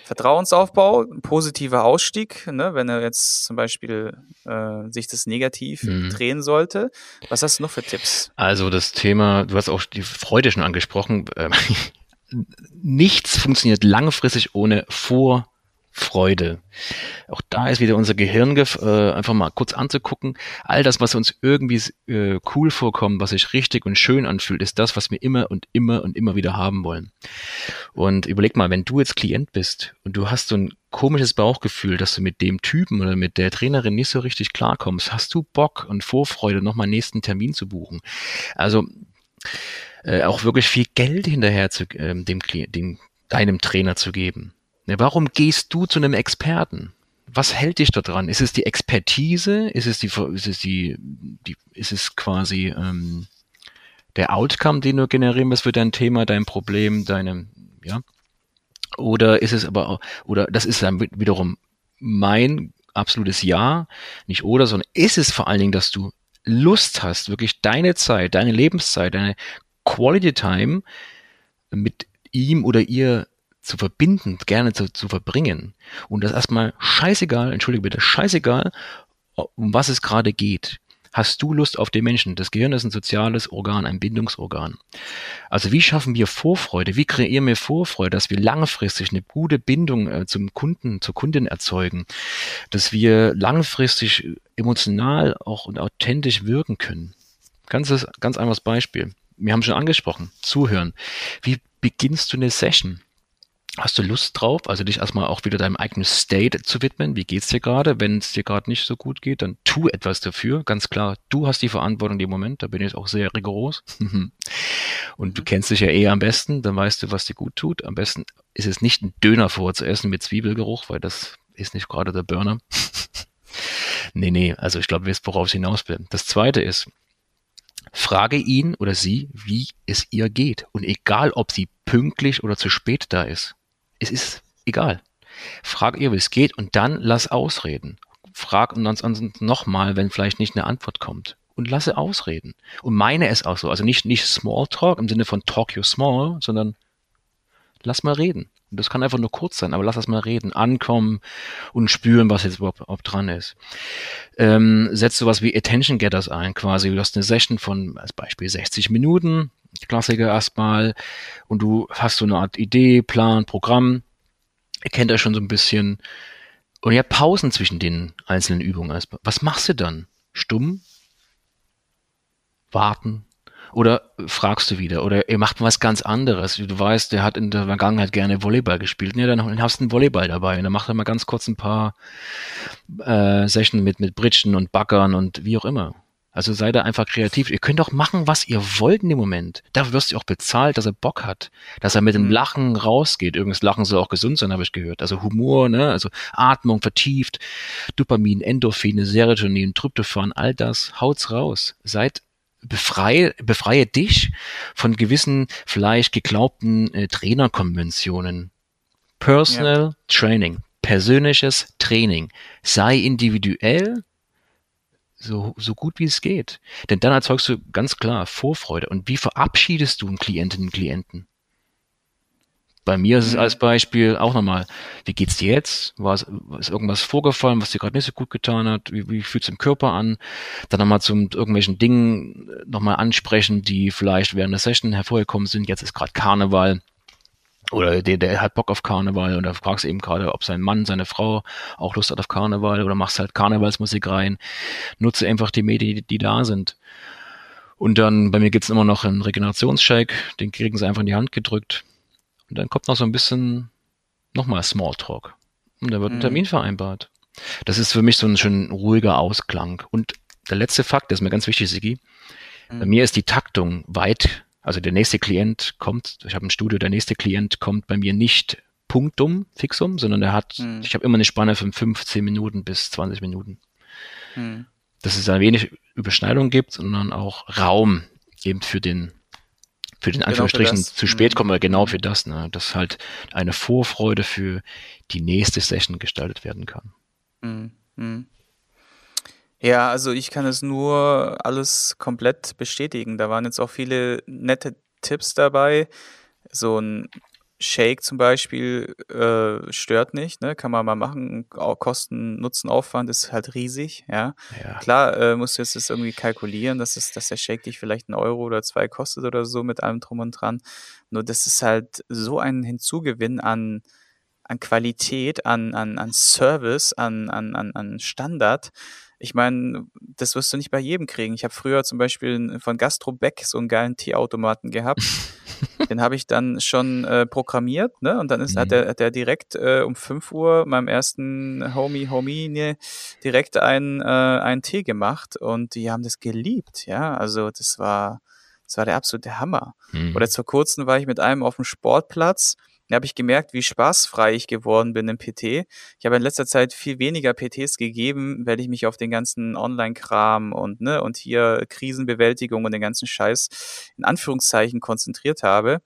Vertrauensaufbau, positiver Ausstieg, ne, wenn er jetzt zum Beispiel äh, sich das negativ mhm. drehen sollte. Was hast du noch für Tipps? Also das Thema, du hast auch die Freude schon angesprochen. Äh, nichts funktioniert langfristig ohne Vor- Freude. Auch da ist wieder unser Gehirn äh, einfach mal kurz anzugucken. All das, was uns irgendwie äh, cool vorkommt, was sich richtig und schön anfühlt, ist das, was wir immer und immer und immer wieder haben wollen. Und überleg mal, wenn du jetzt Klient bist und du hast so ein komisches Bauchgefühl, dass du mit dem Typen oder mit der Trainerin nicht so richtig klarkommst, hast du Bock und Vorfreude, nochmal nächsten Termin zu buchen. Also äh, auch wirklich viel Geld hinterher zu äh, dem, dem deinem Trainer zu geben. Ne, warum gehst du zu einem Experten? Was hält dich da dran? Ist es die Expertise? Ist es die, ist es die, die ist es quasi ähm, der Outcome, den du generieren wirst für dein Thema, dein Problem, deine, ja? Oder ist es aber, auch, oder das ist dann wiederum mein absolutes Ja, nicht oder, sondern ist es vor allen Dingen, dass du Lust hast, wirklich deine Zeit, deine Lebenszeit, deine Quality Time mit ihm oder ihr zu verbinden, gerne zu, zu verbringen. Und das erstmal scheißegal, entschuldige bitte, scheißegal, um was es gerade geht. Hast du Lust auf den Menschen? Das Gehirn ist ein soziales Organ, ein Bindungsorgan. Also wie schaffen wir Vorfreude? Wie kreieren wir Vorfreude, dass wir langfristig eine gute Bindung äh, zum Kunden, zur Kundin erzeugen? Dass wir langfristig emotional auch und authentisch wirken können? Ganz, ganz einfaches Beispiel. Wir haben schon angesprochen. Zuhören. Wie beginnst du eine Session? Hast du Lust drauf, also dich erstmal auch wieder deinem eigenen State zu widmen? Wie geht's dir gerade? Wenn es dir gerade nicht so gut geht, dann tu etwas dafür. Ganz klar, du hast die Verantwortung dem Moment, da bin ich auch sehr rigoros. Und du kennst dich ja eh am besten, dann weißt du, was dir gut tut. Am besten ist es nicht ein Döner vorher zu essen mit Zwiebelgeruch, weil das ist nicht gerade der Burner. nee, nee, also ich glaube, ihr wisst, worauf es hinaus will. Das zweite ist, Frage ihn oder sie, wie es ihr geht. Und egal, ob sie pünktlich oder zu spät da ist. Es ist egal. Frag ihr, wie es geht und dann lass ausreden. Frag und ansonsten nochmal, wenn vielleicht nicht eine Antwort kommt. Und lasse ausreden. Und meine es auch so. Also nicht, nicht Smalltalk im Sinne von Talk you small, sondern lass mal reden. Das kann einfach nur kurz sein, aber lass das mal reden, ankommen und spüren, was jetzt überhaupt, überhaupt dran ist. Ähm, setz sowas wie Attention Getters ein, quasi. Du hast eine Session von, als Beispiel 60 Minuten, Klassiker erstmal, und du hast so eine Art Idee, Plan, Programm. Ihr kennt euch schon so ein bisschen. Und ihr habt Pausen zwischen den einzelnen Übungen. Was machst du dann? Stumm? Warten? Oder fragst du wieder? Oder ihr macht was ganz anderes. Du weißt, der hat in der Vergangenheit gerne Volleyball gespielt. Ja, dann hast du einen Volleyball dabei. Und dann macht er mal ganz kurz ein paar äh, Sessions mit, mit Britschen und Baggern und wie auch immer. Also seid da einfach kreativ. Ihr könnt doch machen, was ihr wollt in dem Moment. Dafür wirst du auch bezahlt, dass er Bock hat, dass er mit dem mhm. Lachen rausgeht. Übrigens, Lachen soll auch gesund sein, habe ich gehört. Also Humor, ne? also Atmung vertieft, Dopamin, Endorphine, Serotonin, Tryptophan, all das, haut's raus. Seid befreie, befreie dich von gewissen vielleicht geglaubten äh, Trainerkonventionen. Personal ja. Training, persönliches Training. Sei individuell, so, so gut wie es geht. Denn dann erzeugst du ganz klar Vorfreude. Und wie verabschiedest du einen Klientinnen und Klienten? Bei mir ist es mhm. als Beispiel auch nochmal, wie geht's dir jetzt? War es, ist irgendwas vorgefallen, was dir gerade nicht so gut getan hat? Wie, wie fühlt es im Körper an? Dann nochmal zum irgendwelchen Dingen nochmal ansprechen, die vielleicht während der Session hervorgekommen sind. Jetzt ist gerade Karneval oder der, der hat Bock auf Karneval und da fragst eben gerade, ob sein Mann, seine Frau auch Lust hat auf Karneval oder machst halt Karnevalsmusik rein. Nutze einfach die Medien, die, die da sind. Und dann, bei mir gibt's immer noch einen Regenerationsshake, den kriegen sie einfach in die Hand gedrückt. Und dann kommt noch so ein bisschen nochmal Smalltalk. Und da wird ein mhm. Termin vereinbart. Das ist für mich so ein schön ruhiger Ausklang. Und der letzte Fakt, der ist mir ganz wichtig, Sigi. Mhm. Bei mir ist die Taktung weit, also der nächste Klient kommt, ich habe ein Studio, der nächste Klient kommt bei mir nicht punktum, fixum, sondern er hat, mhm. ich habe immer eine Spanne von 15 Minuten bis 20 Minuten. Mhm. Dass es ein wenig Überschneidung gibt, sondern auch Raum eben für den für den genau Anführungsstrichen für zu spät kommen wir genau mhm. für das, ne? dass halt eine Vorfreude für die nächste Session gestaltet werden kann. Mhm. Ja, also ich kann es nur alles komplett bestätigen. Da waren jetzt auch viele nette Tipps dabei. So ein Shake zum Beispiel äh, stört nicht, ne? kann man mal machen. Auch Kosten, Nutzen, Aufwand ist halt riesig. Ja, ja. klar äh, musst du jetzt das irgendwie kalkulieren, dass, es, dass der Shake dich vielleicht einen Euro oder zwei kostet oder so mit allem drum und dran. Nur das ist halt so ein Hinzugewinn an an Qualität, an, an, an Service, an, an, an, an Standard. Ich meine, das wirst du nicht bei jedem kriegen. Ich habe früher zum Beispiel von Gastrobeck so einen geilen Teeautomaten gehabt. Den habe ich dann schon äh, programmiert, ne? Und dann ist, mhm. hat, der, hat der direkt äh, um 5 Uhr meinem ersten Homie, Homie, ne, direkt einen, äh, einen Tee gemacht und die haben das geliebt, ja. Also das war, das war der absolute Hammer. Mhm. Oder vor kurzem war ich mit einem auf dem Sportplatz da habe ich gemerkt, wie spaßfrei ich geworden bin im PT. Ich habe in letzter Zeit viel weniger PTs gegeben, weil ich mich auf den ganzen Online-Kram und ne und hier Krisenbewältigung und den ganzen Scheiß in Anführungszeichen konzentriert habe.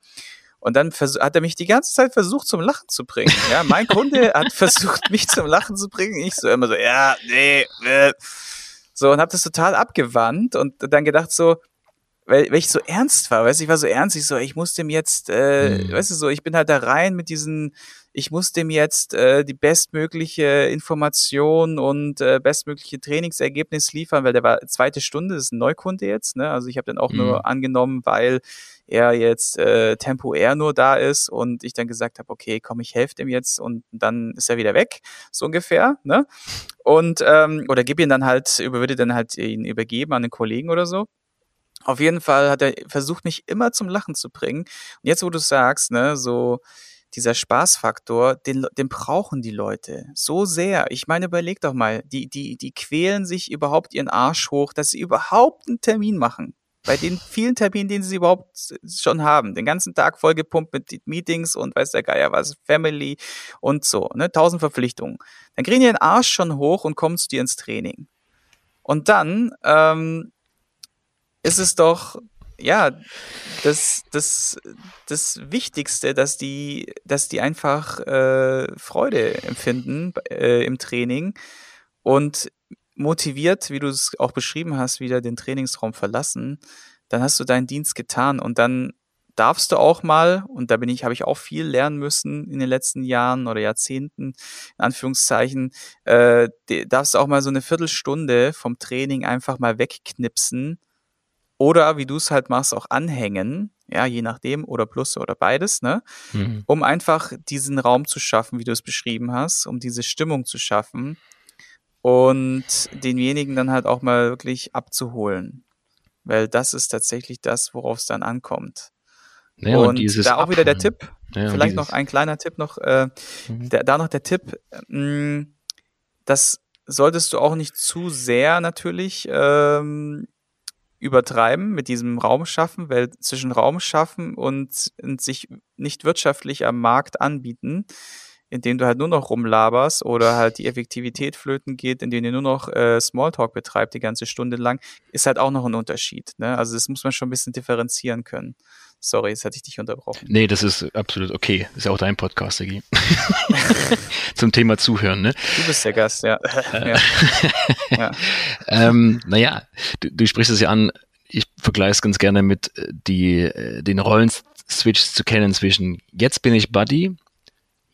Und dann hat er mich die ganze Zeit versucht zum Lachen zu bringen. Ja, mein Kunde hat versucht mich zum Lachen zu bringen. Ich so immer so, ja, nee, äh. so und habe das total abgewandt und dann gedacht so, weil, weil ich so ernst war, weißt du, ich war so ernst, ich so, ich muss dem jetzt, äh, mhm. weißt du so, ich bin halt da rein mit diesen, ich muss dem jetzt äh, die bestmögliche Information und äh, bestmögliche Trainingsergebnis liefern, weil der war zweite Stunde, das ist ein Neukunde jetzt, ne? Also ich habe den auch mhm. nur angenommen, weil er jetzt äh, temporär nur da ist und ich dann gesagt habe, okay, komm, ich helfe dem jetzt und dann ist er wieder weg, so ungefähr, ne? Und ähm, oder gib ihn dann halt, über würde dann halt ihn übergeben an den Kollegen oder so. Auf jeden Fall hat er versucht, mich immer zum Lachen zu bringen. Und jetzt, wo du sagst, ne, so dieser Spaßfaktor, den, den brauchen die Leute so sehr. Ich meine, überleg doch mal, die, die, die quälen sich überhaupt ihren Arsch hoch, dass sie überhaupt einen Termin machen. Bei den vielen Terminen, den sie überhaupt schon haben. Den ganzen Tag vollgepumpt mit Meetings und weiß der Geier was, Family und so, ne, tausend Verpflichtungen. Dann kriegen die den Arsch schon hoch und kommen zu dir ins Training. Und dann ähm, ist es doch ja das das das Wichtigste, dass die dass die einfach äh, Freude empfinden äh, im Training und motiviert, wie du es auch beschrieben hast, wieder den Trainingsraum verlassen, dann hast du deinen Dienst getan und dann darfst du auch mal, und da bin ich, habe ich auch viel lernen müssen in den letzten Jahren oder Jahrzehnten, in Anführungszeichen, äh, darfst du auch mal so eine Viertelstunde vom Training einfach mal wegknipsen oder wie du es halt machst, auch anhängen, ja, je nachdem, oder plus oder beides, ne? Mhm. Um einfach diesen Raum zu schaffen, wie du es beschrieben hast, um diese Stimmung zu schaffen und denjenigen dann halt auch mal wirklich abzuholen. Weil das ist tatsächlich das, worauf es dann ankommt. Ja, und, und da auch wieder der Tipp, ja, vielleicht noch ein kleiner Tipp noch, äh, mhm. der, da noch der Tipp, mh, mm, das solltest du auch nicht zu sehr natürlich ähm, übertreiben mit diesem Raum schaffen, weil zwischen Raum schaffen und, und sich nicht wirtschaftlich am Markt anbieten, indem du halt nur noch rumlaberst oder halt die Effektivität flöten geht, indem du nur noch äh, Smalltalk betreibst die ganze Stunde lang, ist halt auch noch ein Unterschied. Ne? Also das muss man schon ein bisschen differenzieren können. Sorry, jetzt hatte ich dich unterbrochen. Nee, das ist absolut okay. Das ist ja auch dein Podcast, Sigi. Zum Thema Zuhören, ne? Du bist der Gast, ja. ja. ja. ähm, naja, du, du sprichst es ja an, ich vergleiche es ganz gerne mit äh, die, äh, den Rollenswitch zu kennen zwischen jetzt bin ich Buddy,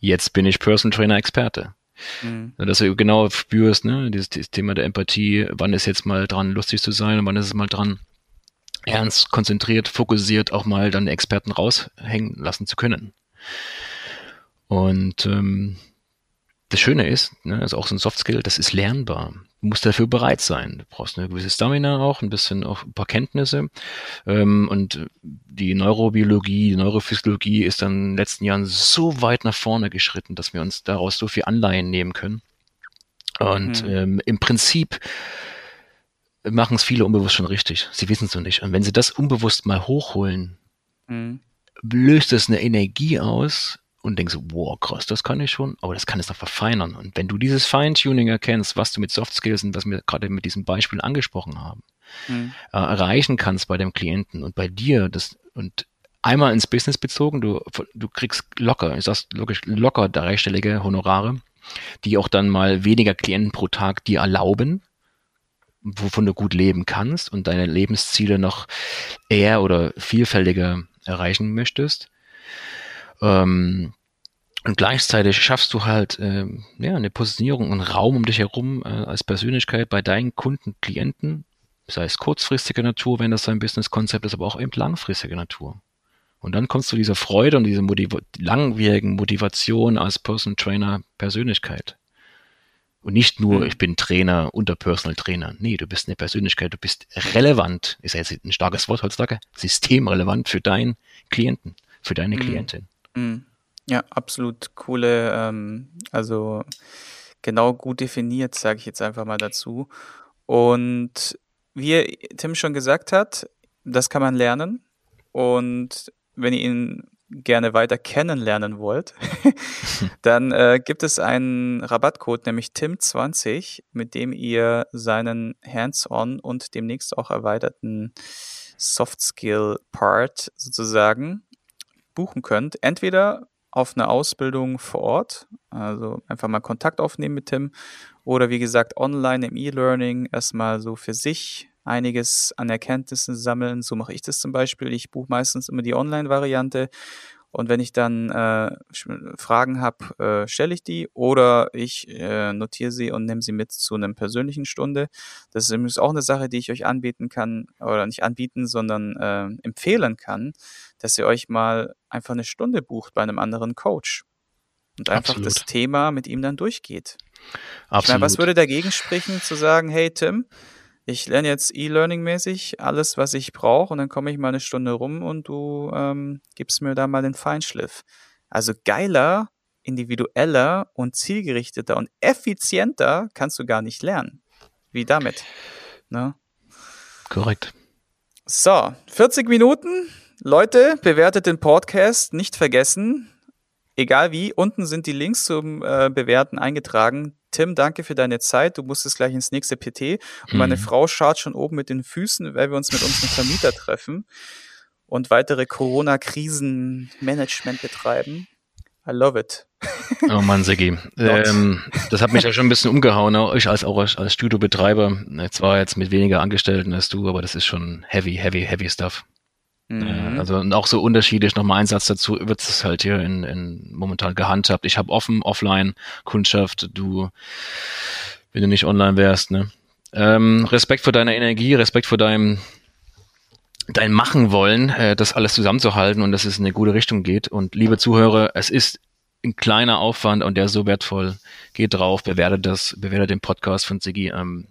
jetzt bin ich Personal Trainer Experte. Mhm. Dass du genau spürst, ne, dieses, dieses Thema der Empathie, wann ist jetzt mal dran, lustig zu sein und wann ist es mal dran, ernst, konzentriert, fokussiert auch mal dann Experten raushängen lassen zu können. Und ähm, das Schöne ist, ne, ist auch so ein Soft Skill, das ist lernbar. Du musst dafür bereit sein. Du brauchst eine gewisse Stamina auch, ein bisschen auch ein paar Kenntnisse. Ähm, und die Neurobiologie, die Neurophysiologie ist dann in den letzten Jahren so weit nach vorne geschritten, dass wir uns daraus so viel Anleihen nehmen können. Und mhm. ähm, im Prinzip machen es viele unbewusst schon richtig. Sie wissen es noch nicht. Und wenn sie das unbewusst mal hochholen, mhm. löst es eine Energie aus und denkst, wow, krass, das kann ich schon, aber das kann es noch verfeinern. Und wenn du dieses Feintuning erkennst, was du mit Soft Skills und was wir gerade mit diesem Beispiel angesprochen haben, mhm. äh, erreichen kannst bei dem Klienten und bei dir, das und einmal ins Business bezogen, du, du kriegst locker, ich sag's logisch, locker dreistellige Honorare, die auch dann mal weniger Klienten pro Tag dir erlauben, wovon du gut leben kannst und deine Lebensziele noch eher oder vielfältiger erreichen möchtest. Ähm, und gleichzeitig schaffst du halt ähm, ja, eine Positionierung und Raum um dich herum äh, als Persönlichkeit bei deinen Kunden, Klienten, sei es kurzfristiger Natur, wenn das dein Business-Konzept ist, aber auch eben langfristiger Natur. Und dann kommst du dieser Freude und dieser Motiv langwierigen Motivation als Personal Trainer Persönlichkeit. Und nicht nur, mhm. ich bin Trainer unter Personal Trainer. Nee, du bist eine Persönlichkeit, du bist relevant, ist ja jetzt ein starkes Wort heutzutage, systemrelevant für deinen Klienten, für deine mhm. Klientin. Mhm. Ja, absolut coole, ähm, also genau gut definiert, sage ich jetzt einfach mal dazu. Und wie Tim schon gesagt hat, das kann man lernen. Und wenn ihr ihn gerne weiter kennenlernen wollt, dann äh, gibt es einen Rabattcode, nämlich TIM20, mit dem ihr seinen Hands-on und demnächst auch erweiterten Soft-Skill-Part sozusagen buchen könnt. Entweder auf eine Ausbildung vor Ort, also einfach mal Kontakt aufnehmen mit Tim oder wie gesagt online im E-Learning erstmal so für sich einiges an Erkenntnissen sammeln. So mache ich das zum Beispiel. Ich buche meistens immer die Online-Variante und wenn ich dann äh, Fragen habe, äh, stelle ich die oder ich äh, notiere sie und nehme sie mit zu einer persönlichen Stunde. Das ist übrigens auch eine Sache, die ich euch anbieten kann oder nicht anbieten, sondern äh, empfehlen kann, dass ihr euch mal einfach eine Stunde bucht bei einem anderen Coach und einfach Absolut. das Thema mit ihm dann durchgeht. Absolut. Ich meine, was würde dagegen sprechen, zu sagen, hey Tim, ich lerne jetzt E-Learning-mäßig alles, was ich brauche und dann komme ich mal eine Stunde rum und du ähm, gibst mir da mal den Feinschliff. Also geiler, individueller und zielgerichteter und effizienter kannst du gar nicht lernen. Wie damit. Ne? Korrekt. So, 40 Minuten. Leute, bewertet den Podcast, nicht vergessen. Egal wie, unten sind die Links zum äh, Bewerten eingetragen. Tim, danke für deine Zeit. Du musstest gleich ins nächste PT. Und mhm. meine Frau schaut schon oben mit den Füßen, weil wir uns mit unserem Vermieter treffen und weitere Corona-Krisen-Management betreiben. I love it. oh Mann, Segi. ähm, das hat mich ja schon ein bisschen umgehauen, auch ich als, auch als Studiobetreiber. Zwar jetzt mit weniger Angestellten als du, aber das ist schon heavy, heavy, heavy stuff. Mhm. Also und auch so unterschiedlich, nochmal ein Satz dazu, wird es halt hier in, in momentan gehandhabt. Ich habe offen, offline Kundschaft, du, wenn du nicht online wärst, ne? Ähm, Respekt vor deiner Energie, Respekt vor deinem dein Machen wollen, äh, das alles zusammenzuhalten und dass es in eine gute Richtung geht. Und liebe Zuhörer, es ist ein kleiner Aufwand und der ist so wertvoll. Geht drauf, bewertet das, bewertet den Podcast von Ziggy. Ähm,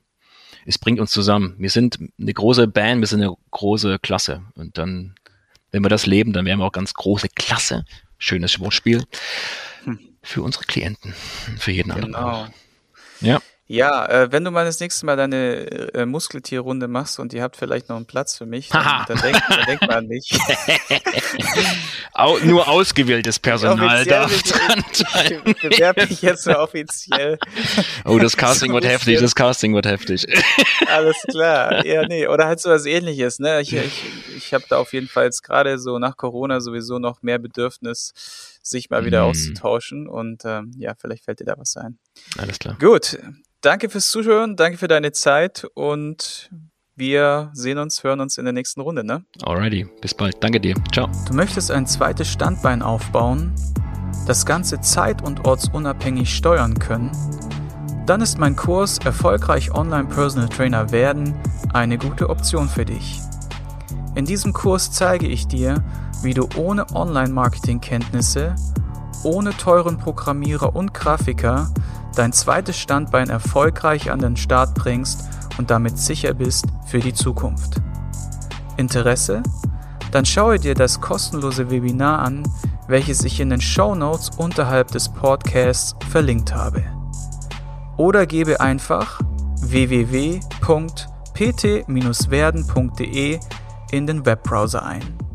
es bringt uns zusammen. Wir sind eine große Band, wir sind eine große Klasse. Und dann, wenn wir das leben, dann wären wir auch ganz große Klasse. Schönes Wortspiel. Hm. Für unsere Klienten, für jeden genau. anderen. Ja. Ja, äh, wenn du mal das nächste Mal deine äh, Muskeltierrunde machst und ihr habt vielleicht noch einen Platz für mich, dann, dann, denk, dann denk mal an mich. Au, nur ausgewähltes Personal darf dran Ich bewerbe mich jetzt nur offiziell. Oh, das Casting wird heftig, das Casting wird heftig. Alles klar. Ja, nee, oder halt so was ähnliches, ne? Ich, ich, ich habe da auf jeden Fall jetzt gerade so nach Corona sowieso noch mehr Bedürfnis, sich mal wieder mm. auszutauschen und ähm, ja, vielleicht fällt dir da was ein. Alles klar. Gut, danke fürs Zuhören, danke für deine Zeit und wir sehen uns, hören uns in der nächsten Runde, ne? Alrighty, bis bald. Danke dir. Ciao. Du möchtest ein zweites Standbein aufbauen, das Ganze zeit- und ortsunabhängig steuern können? Dann ist mein Kurs Erfolgreich Online Personal Trainer werden eine gute Option für dich. In diesem Kurs zeige ich dir, wie du ohne Online-Marketing-Kenntnisse, ohne teuren Programmierer und Grafiker dein zweites Standbein erfolgreich an den Start bringst und damit sicher bist für die Zukunft. Interesse? Dann schaue dir das kostenlose Webinar an, welches ich in den Show Notes unterhalb des Podcasts verlinkt habe. Oder gebe einfach www.pt-werden.de in den Webbrowser ein.